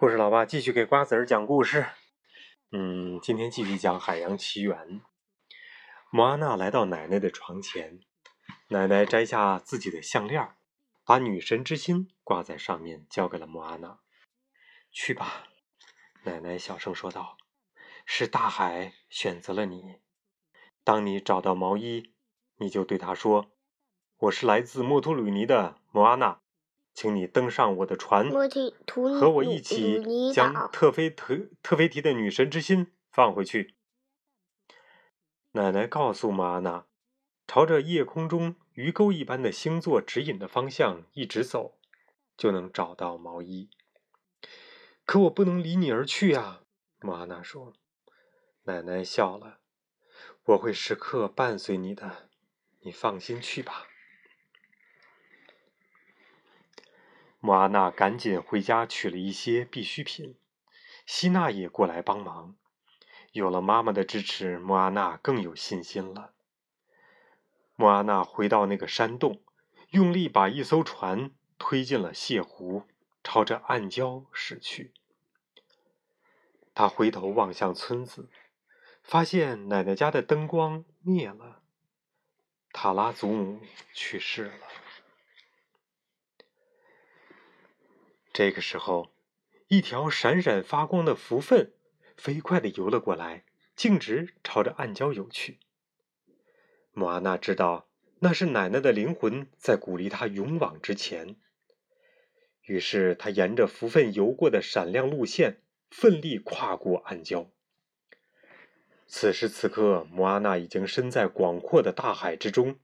故事老爸继续给瓜子儿讲故事。嗯，今天继续讲《海洋奇缘》。莫阿娜来到奶奶的床前，奶奶摘下自己的项链，把女神之心挂在上面，交给了莫阿娜。去吧，奶奶小声说道：“是大海选择了你。当你找到毛衣，你就对他说：‘我是来自莫图鲁尼的莫阿娜。’”请你登上我的船，和我一起将特菲特特菲提的女神之心放回去。奶奶告诉玛阿娜，朝着夜空中鱼钩一般的星座指引的方向一直走，就能找到毛衣。可我不能离你而去啊！玛阿娜说。奶奶笑了，我会时刻伴随你的，你放心去吧。莫阿娜赶紧回家取了一些必需品，希娜也过来帮忙。有了妈妈的支持，莫阿娜更有信心了。莫阿娜回到那个山洞，用力把一艘船推进了泻湖，朝着暗礁驶去。他回头望向村子，发现奶奶家的灯光灭了，塔拉祖母去世了。这个时候，一条闪闪发光的浮粪飞快地游了过来，径直朝着暗礁游去。莫阿娜知道那是奶奶的灵魂在鼓励她勇往直前，于是她沿着浮粪游过的闪亮路线，奋力跨过暗礁。此时此刻，莫阿娜已经身在广阔的大海之中，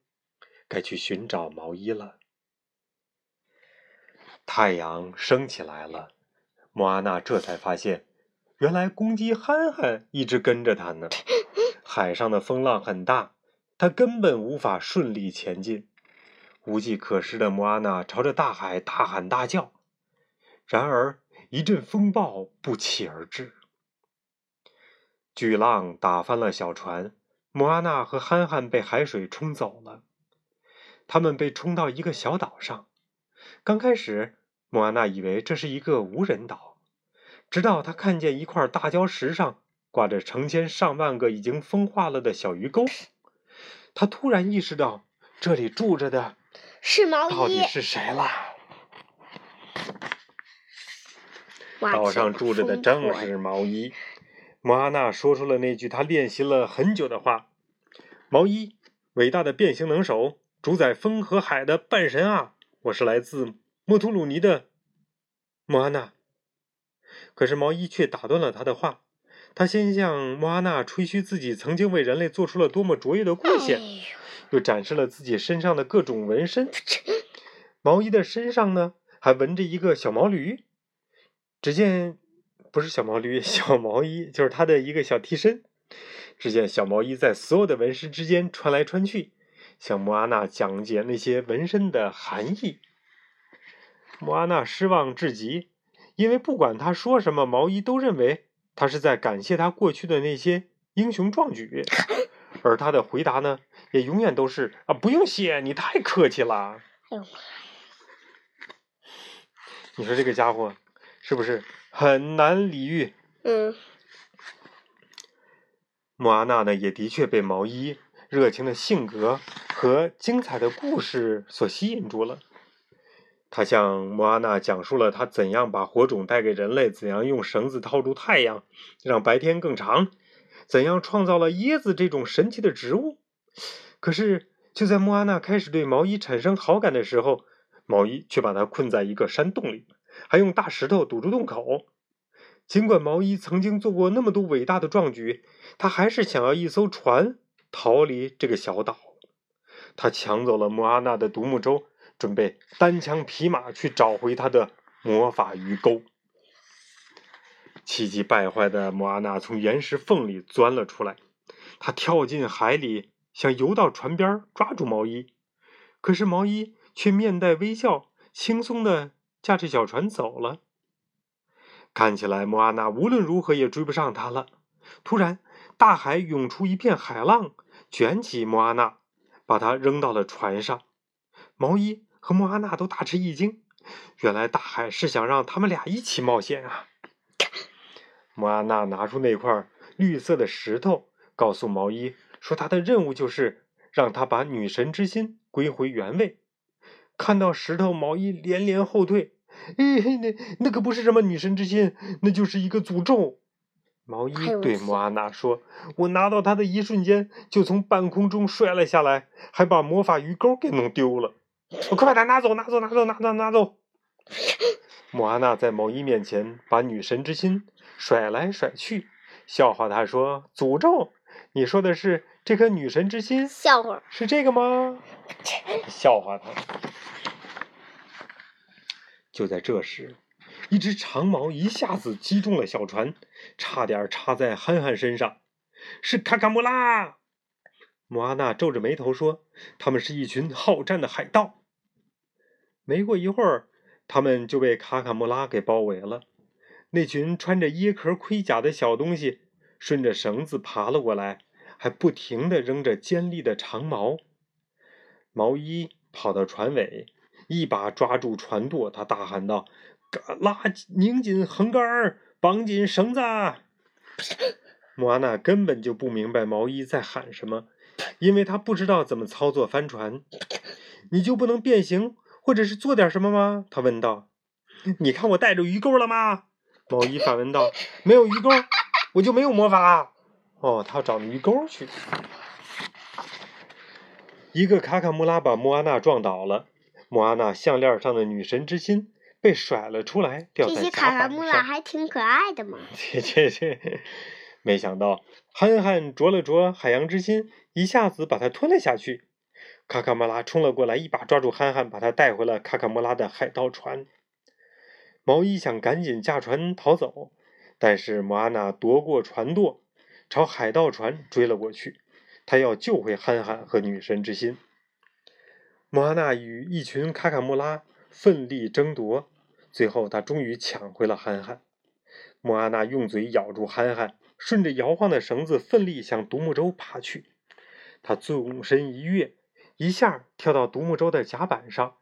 该去寻找毛衣了。太阳升起来了，莫阿娜这才发现，原来公鸡憨憨一直跟着他呢。海上的风浪很大，他根本无法顺利前进。无计可施的莫阿娜朝着大海大喊大叫，然而一阵风暴不期而至，巨浪打翻了小船，莫阿娜和憨憨被海水冲走了。他们被冲到一个小岛上。刚开始，莫阿娜以为这是一个无人岛，直到她看见一块大礁石上挂着成千上万个已经风化了的小鱼钩，她突然意识到这里住着的是毛衣，到底是谁了？岛上住着的正是毛衣。莫阿娜说出了那句她练习了很久的话：“毛衣，伟大的变形能手，主宰风和海的半神啊！”我是来自莫图鲁尼的莫阿娜，可是毛衣却打断了他的话。他先向莫阿娜吹嘘自己曾经为人类做出了多么卓越的贡献，又展示了自己身上的各种纹身。毛衣的身上呢，还纹着一个小毛驴。只见不是小毛驴，小毛衣就是他的一个小替身。只见小毛衣在所有的纹身之间穿来穿去。向莫阿娜讲解那些纹身的含义，莫阿娜失望至极，因为不管他说什么，毛衣都认为他是在感谢他过去的那些英雄壮举，而他的回答呢，也永远都是啊，不用谢，你太客气了。哎呦你说这个家伙是不是很难理喻？嗯。莫阿娜呢，也的确被毛衣热情的性格。和精彩的故事所吸引住了，他向莫阿娜讲述了他怎样把火种带给人类，怎样用绳子套住太阳，让白天更长，怎样创造了椰子这种神奇的植物。可是，就在莫阿娜开始对毛衣产生好感的时候，毛衣却把他困在一个山洞里，还用大石头堵住洞口。尽管毛衣曾经做过那么多伟大的壮举，他还是想要一艘船逃离这个小岛。他抢走了莫阿娜的独木舟，准备单枪匹马去找回他的魔法鱼钩。气急败坏的莫阿娜从岩石缝里钻了出来，他跳进海里，想游到船边抓住毛衣，可是毛衣却面带微笑，轻松的驾着小船走了。看起来莫阿娜无论如何也追不上他了。突然，大海涌出一片海浪，卷起莫阿娜。把他扔到了船上，毛衣和莫阿娜都大吃一惊。原来大海是想让他们俩一起冒险啊！莫阿娜拿出那块绿色的石头，告诉毛衣说：“他的任务就是让他把女神之心归回原位。”看到石头，毛衣连连后退：“哎，那那可不是什么女神之心，那就是一个诅咒。”毛衣对莫阿娜说：“我拿到它的一瞬间，就从半空中摔了下来，还把魔法鱼钩给弄丢了。快把它拿走，拿走，拿走，拿走，拿走！”莫阿娜在毛衣面前把女神之心甩来甩去，笑话他说：“诅咒？你说的是这颗女神之心？笑话是这个吗？”笑话他。就在这时，一只长矛一下子击中了小船，差点插在憨憨身上。是卡卡穆拉！莫阿娜皱着眉头说：“他们是一群好战的海盗。”没过一会儿。他们就被卡卡穆拉给包围了。那群穿着椰壳盔甲的小东西顺着绳子爬了过来，还不停地扔着尖利的长矛。毛衣跑到船尾，一把抓住船舵，他大喊道：“拉，拧紧横杆，绑紧绳子！”莫阿娜根本就不明白毛衣在喊什么，因为他不知道怎么操作帆船。你就不能变形？或者是做点什么吗？他问道。“你看我带着鱼钩了吗？”毛衣反问道。“没有鱼钩，我就没有魔法。”哦，他找鱼钩去。一个卡卡穆拉把莫阿娜撞倒了，莫阿娜项链上的女神之心被甩了出来，掉在。这些卡卡穆拉还挺可爱的嘛。切切切！没想到憨憨啄了啄海洋之心，一下子把它吞了下去。卡卡莫拉冲了过来，一把抓住憨憨，把他带回了卡卡莫拉的海盗船。毛衣想赶紧驾船逃走，但是莫阿娜夺过船舵，朝海盗船追了过去。他要救回憨憨和女神之心。莫阿娜与一群卡卡莫拉奋力争夺，最后他终于抢回了憨憨。莫阿娜用嘴咬住憨憨，顺着摇晃的绳子奋力向独木舟爬去。他纵身一跃。一下跳到独木舟的甲板上，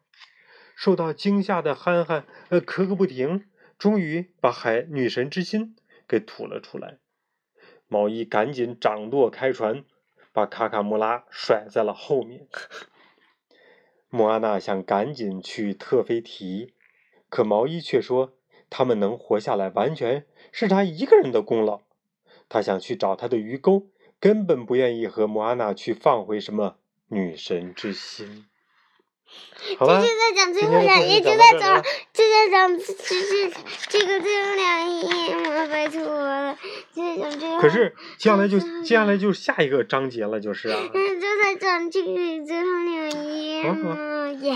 受到惊吓的憨憨呃咳个不停，终于把海女神之心给吐了出来。毛衣赶紧掌舵开船，把卡卡穆拉甩在了后面。莫阿娜想赶紧去特菲提，可毛衣却说他们能活下来完全是他一个人的功劳。他想去找他的鱼钩，根本不愿意和莫阿娜去放回什么。女神之心。好了，这就在讲最后两页，就在讲，就在讲，就是这个最后两页嘛，拜托了，就在讲这个。可是接下来就接下来就下一个章节了，就是啊。嗯，就在讲这个最后两页嘛，耶。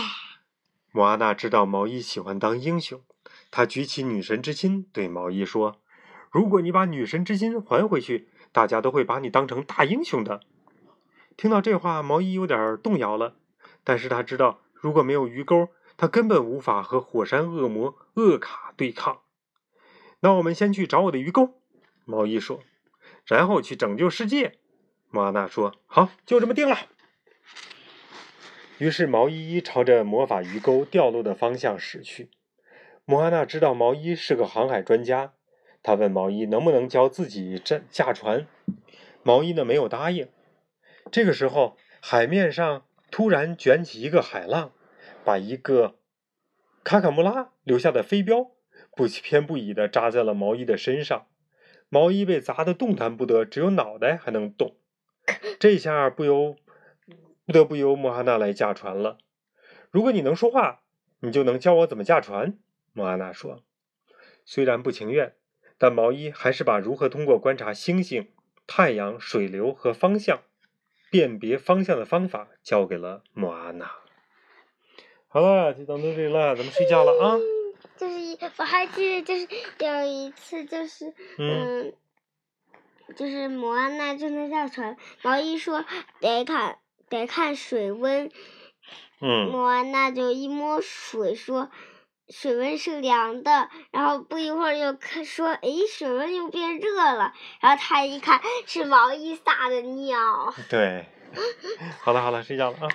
莫阿娜知道毛衣喜欢当英雄，她举起女神之心对毛衣说：“如果你把女神之心还回去，大家都会把你当成大英雄的。”听到这话，毛衣有点动摇了。但是他知道，如果没有鱼钩，他根本无法和火山恶魔厄卡对抗。那我们先去找我的鱼钩，毛衣说。然后去拯救世界，莫阿娜说。好，就这么定了。于是毛衣朝着魔法鱼钩掉落的方向驶去。莫阿娜知道毛衣是个航海专家，他问毛衣能不能教自己驾船。毛衣呢，没有答应。这个时候，海面上突然卷起一个海浪，把一个卡卡穆拉留下的飞镖不偏不倚地扎在了毛衣的身上。毛衣被砸得动弹不得，只有脑袋还能动。这下不由不得不由莫哈娜来驾船了。如果你能说话，你就能教我怎么驾船。莫阿娜说。虽然不情愿，但毛衣还是把如何通过观察星星、太阳、水流和方向。辨别方向的方法交给了莫阿娜。好了，就讲到这里了，咱们睡觉了啊。就是我还记得，就是有一次，就是嗯，就是莫阿娜正在下船，毛衣说得看得看水温。嗯。我那就一摸水说。水温是凉的，然后不一会儿又看说，哎，水温又变热了，然后他一看是毛衣撒的尿。对，好了好了，睡觉了啊。